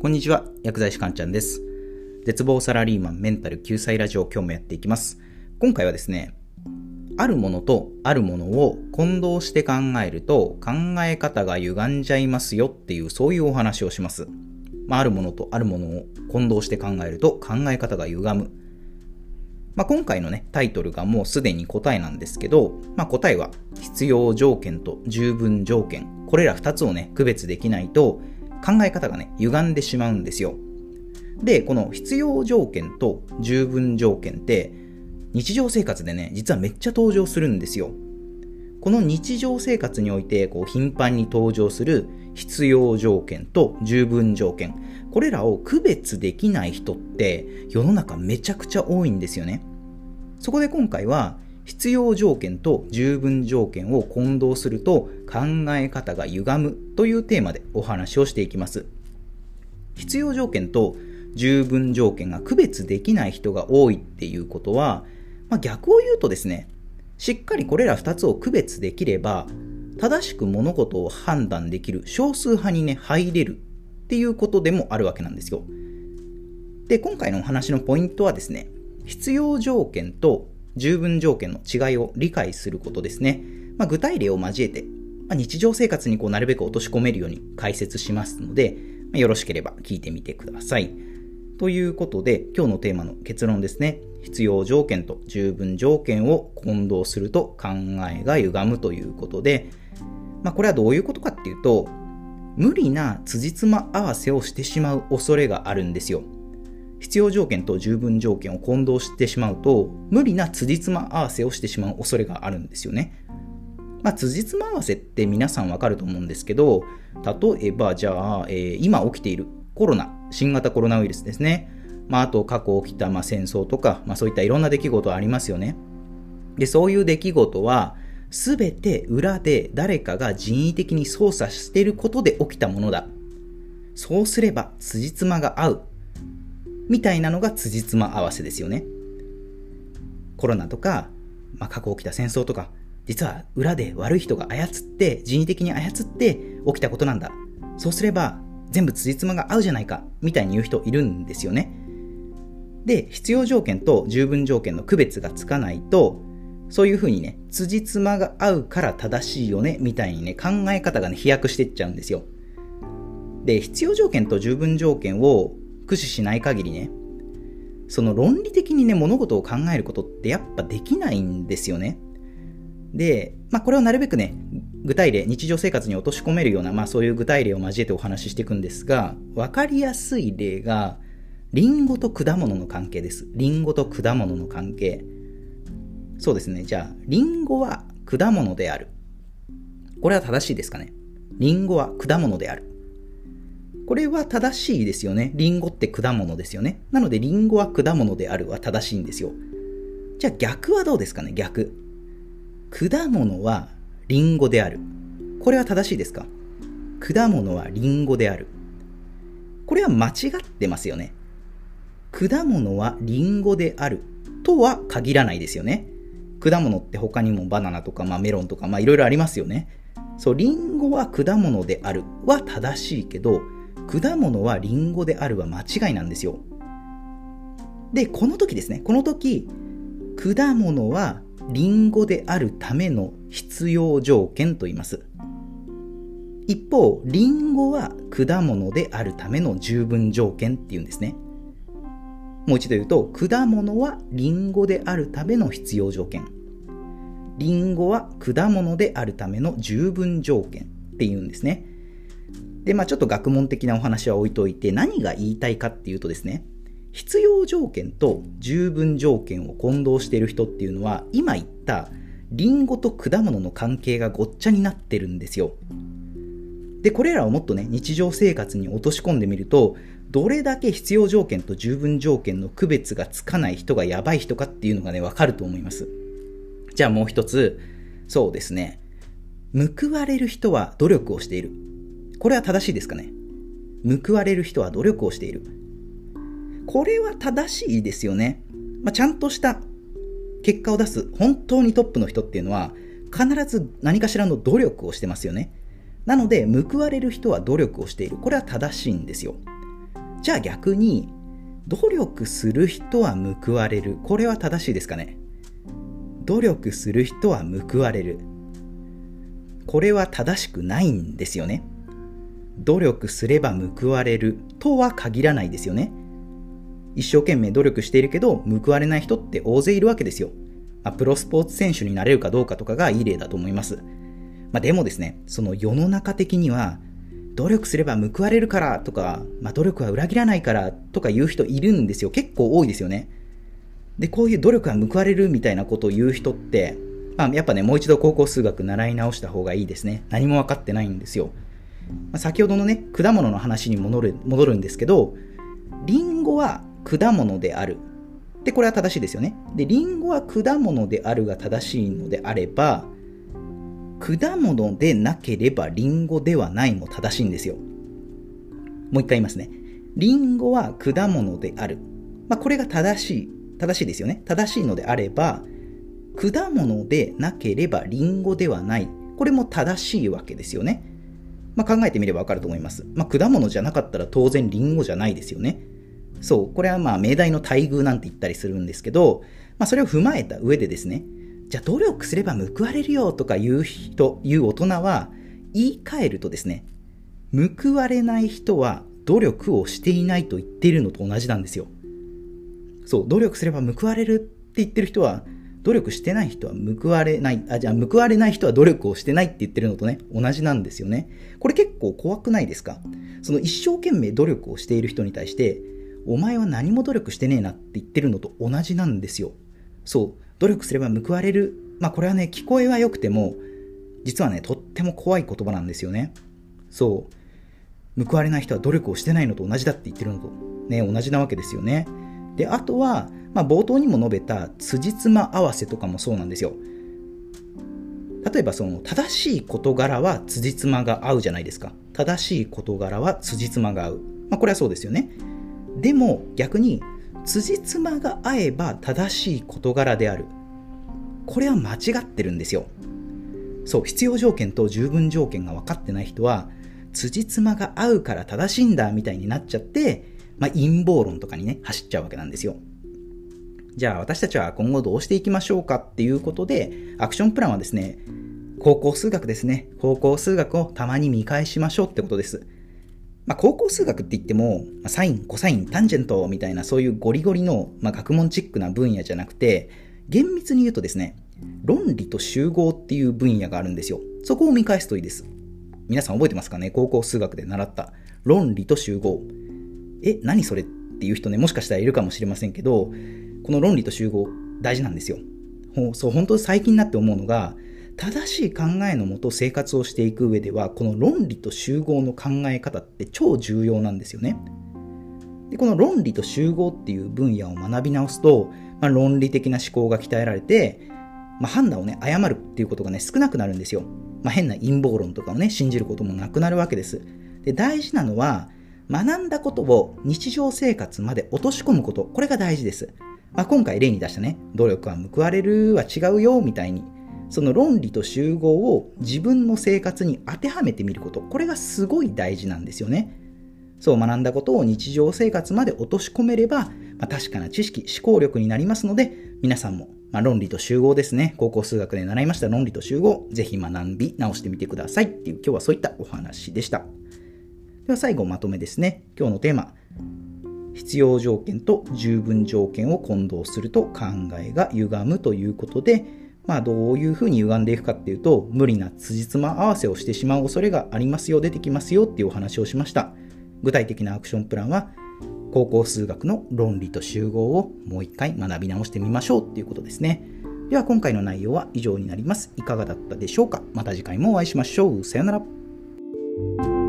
こんにちは、薬剤師かんちゃんです。絶望サラリーマンメンタル救済ラジオ今日もやっていきます。今回はですね、あるものとあるものを混同して考えると考え方が歪んじゃいますよっていうそういうお話をします。まあ、あるものとあるものを混同して考えると考え方が歪む。まあ、今回のね、タイトルがもうすでに答えなんですけど、まあ、答えは必要条件と十分条件。これら2つをね、区別できないと考え方がね、歪んでしまうんですよ。で、この必要条件と十分条件って、日常生活でね、実はめっちゃ登場するんですよ。この日常生活において、こう、頻繁に登場する必要条件と十分条件。これらを区別できない人って、世の中めちゃくちゃ多いんですよね。そこで今回は、必要条件と十分条件を混同すると考え方が歪むというテーマでお話をしていきます。必要条件と十分条件が区別できない人が多いっていうことは、まあ、逆を言うとですね、しっかりこれら2つを区別できれば、正しく物事を判断できる少数派にね、入れるっていうことでもあるわけなんですよ。で、今回のお話のポイントはですね、必要条件と十分条件の違いを理解することですね。まあ、具体例を交えて、まあ、日常生活にこうなるべく落とし込めるように解説しますので、まあ、よろしければ聞いてみてください。ということで、今日のテーマの結論ですね。必要条件と十分条件を混同すると考えが歪むということで、まあ、これはどういうことかっていうと、無理な辻褄合わせをしてしまう恐れがあるんですよ。必要条件と十分条件を混同してしまうと、無理な辻褄合わせをしてしまう恐れがあるんですよね。まあ、辻褄合わせって皆さんわかると思うんですけど、例えばじゃあ、えー、今起きているコロナ、新型コロナウイルスですね。まあ、あと過去起きたまあ戦争とか、まあ、そういったいろんな出来事ありますよね。で、そういう出来事は、すべて裏で誰かが人為的に操作していることで起きたものだ。そうすれば辻褄が合うみたいなのが辻褄合わせですよね。コロナとか、まあ、過去起きた戦争とか、実は裏で悪い人が操って、人為的に操って起きたことなんだ。そうすれば全部辻褄が合うじゃないか、みたいに言う人いるんですよね。で、必要条件と十分条件の区別がつかないと、そういうふうにね、辻褄が合うから正しいよね、みたいにね、考え方がね、飛躍してっちゃうんですよ。で、必要条件と十分条件を駆使しない限りね、その論理的にね、物事を考えることってやっぱできないんですよね。で、まあこれをなるべくね、具体例、日常生活に落とし込めるような、まあそういう具体例を交えてお話ししていくんですが、わかりやすい例が、リンゴと果物の関係です。リンゴと果物の関係。そうですね。じゃあ、リンゴは果物である。これは正しいですかね？リンゴは果物である。これは正しいですよね。リンゴって果物ですよね。なので、リンゴは果物であるは正しいんですよ。じゃあ逆はどうですかね？逆。果物はリンゴである。これは正しいですか？果物はリンゴである。これは間違ってますよね。果物はリンゴであるとは限らないですよね。果物って他にもバナナとか、まあ、メロンとか、まあ、いろいろありますよね。そう、リンゴは果物であるは正しいけど、果物はリンゴであるは間違いなんですよ。で、この時ですね、この時、果物はリンゴであるための必要条件と言います。一方、リンゴは果物であるための十分条件っていうんですね。もう一度言うと、果物はリンゴであるための必要条件。リンゴは果物であるための十分条件っていうんですね。で、まあちょっと学問的なお話は置いといて、何が言いたいかっていうとですね、必要条件と十分条件を混同している人っていうのは、今言ったリンゴと果物の関係がごっちゃになってるんですよ。で、これらをもっとね、日常生活に落とし込んでみると、どれだけ必要条件と十分条件の区別がつかない人がやばい人かっていうのがね、わかると思います。じゃあもう一つ、そうですね。報われる人は努力をしている。これは正しいですかね？報われる人は努力をしている。これは正しいですよね。まあ、ちゃんとした結果を出す本当にトップの人っていうのは必ず何かしらの努力をしてますよね。なので報われる人は努力をしている。これは正しいんですよ。じゃあ逆に、努力する人は報われる。これは正しいですかね？努力する人は報われる。これは正しくないんですよね。努力すれば報われるとは限らないですよね。一生懸命努力しているけど報われない人って大勢いるわけですよ。まあ、プロスポーツ選手になれるかどうかとかがいい例だと思います。まあ、でもですね、その世の中的には努力すれば報われるからとか、まあ、努力は裏切らないからとか言う人いるんですよ。結構多いですよね。で、こういう努力は報われるみたいなことを言う人って、まあ、やっぱね、もう一度高校数学習い直した方がいいですね。何も分かってないんですよ。ま、先ほどのね、果物の話に戻る戻るんですけど、リンゴは果物である。で、これは正しいですよね。で、リンゴは果物であるが正しいのであれば、果物でなければリンゴではないも正しいんですよ。もう一回言いますね。リンゴは果物である。まあ、これが正しい、正しいですよね。正しいのであれば、果物でなければリンゴではない。これも正しいわけですよね。まあ、考えてみればわかると思います。まあ、果物じゃなかったら当然リンゴじゃないですよね。そう、これはまあ命題の待遇なんて言ったりするんですけど、まあ、それを踏まえた上でですね、じゃあ努力すれば報われるよとか言う人、言う大人は言い換えるとですね、報われない人は努力をしていないと言っているのと同じなんですよ。そう、努力すれば報われるって言ってる人は、努力してない人は報われない、あ、じゃあ報われない人は努力をしてないって言ってるのとね、同じなんですよね。これ結構怖くないですか？その一生懸命努力をしている人に対して、お前は何も努力してねえなって言ってるのと同じなんですよ。そう、努力すれば報われる。まあこれはね、聞こえは良くても、実はね、とっても怖い言葉なんですよね。そう、報われない人は努力をしてないのと同じだって言ってるのと、ね、同じなわけですよね。で、あとは、まあ、冒頭にも述べた辻褄合わせとかもそうなんですよ。例えばその正しい事柄は辻褄が合うじゃないですか。正しい事柄は辻褄が合う。まあ、これはそうですよね。でも逆に辻褄が合えば正しい事柄である。これは間違ってるんですよ。そう、必要条件と十分条件が分かってない人は、辻褄が合うから正しいんだみたいになっちゃって、まあ、陰謀論とかにね、走っちゃうわけなんですよ。じゃあ私たちは今後どうしていきましょうかっていうことで、アクションプランはですね、高校数学ですね。高校数学をたまに見返しましょうってことです。まあ、高校数学って言っても、ま、サイン、コサイン、タンジェントみたいなそういうゴリゴリの、まあ、学問チックな分野じゃなくて、厳密に言うとですね、論理と集合っていう分野があるんですよ。そこを見返すといいです。皆さん覚えてますかね？高校数学で習った論理と集合。え、何それっていう人ね、もしかしたらいるかもしれませんけど、この論理と集合大事なんですよ。そう、本当最近になって思うのが、正しい考えのもと生活をしていく上では、この論理と集合の考え方って超重要なんですよね。でこの論理と集合っていう分野を学び直すと、まあ、論理的な思考が鍛えられて、まあ、判断をね、誤るっていうことがね、少なくなるんですよ。まあ、変な陰謀論とかをね、信じることもなくなるわけです。で、大事なのは、学んだことを日常生活まで落とし込むこと、これが大事です。まあ、今回例に出したね、努力は報われるは違うよ、みたいに、その論理と集合を自分の生活に当てはめてみること、これがすごい大事なんですよね。そう学んだことを日常生活まで落とし込めれば、まあ、確かな知識、思考力になりますので、皆さんも、まあ、論理と集合ですね。高校数学で習いました論理と集合、ぜひ学び直してみてくださいっていう今日はそういったお話でした。では最後まとめですね。今日のテーマ、必要条件と十分条件を混同すると考えが歪むということで、まあ、どういうふうに歪んでいくかっていうと、無理な辻褄合わせをしてしまう恐れがありますよ、出てきますよっていうお話をしました。具体的なアクションプランは、高校数学の論理と集合をもう一回学び直してみましょうっていうことですね。では今回の内容は以上になります。いかがだったでしょうかまた次回もお会いしましょう。さよなら。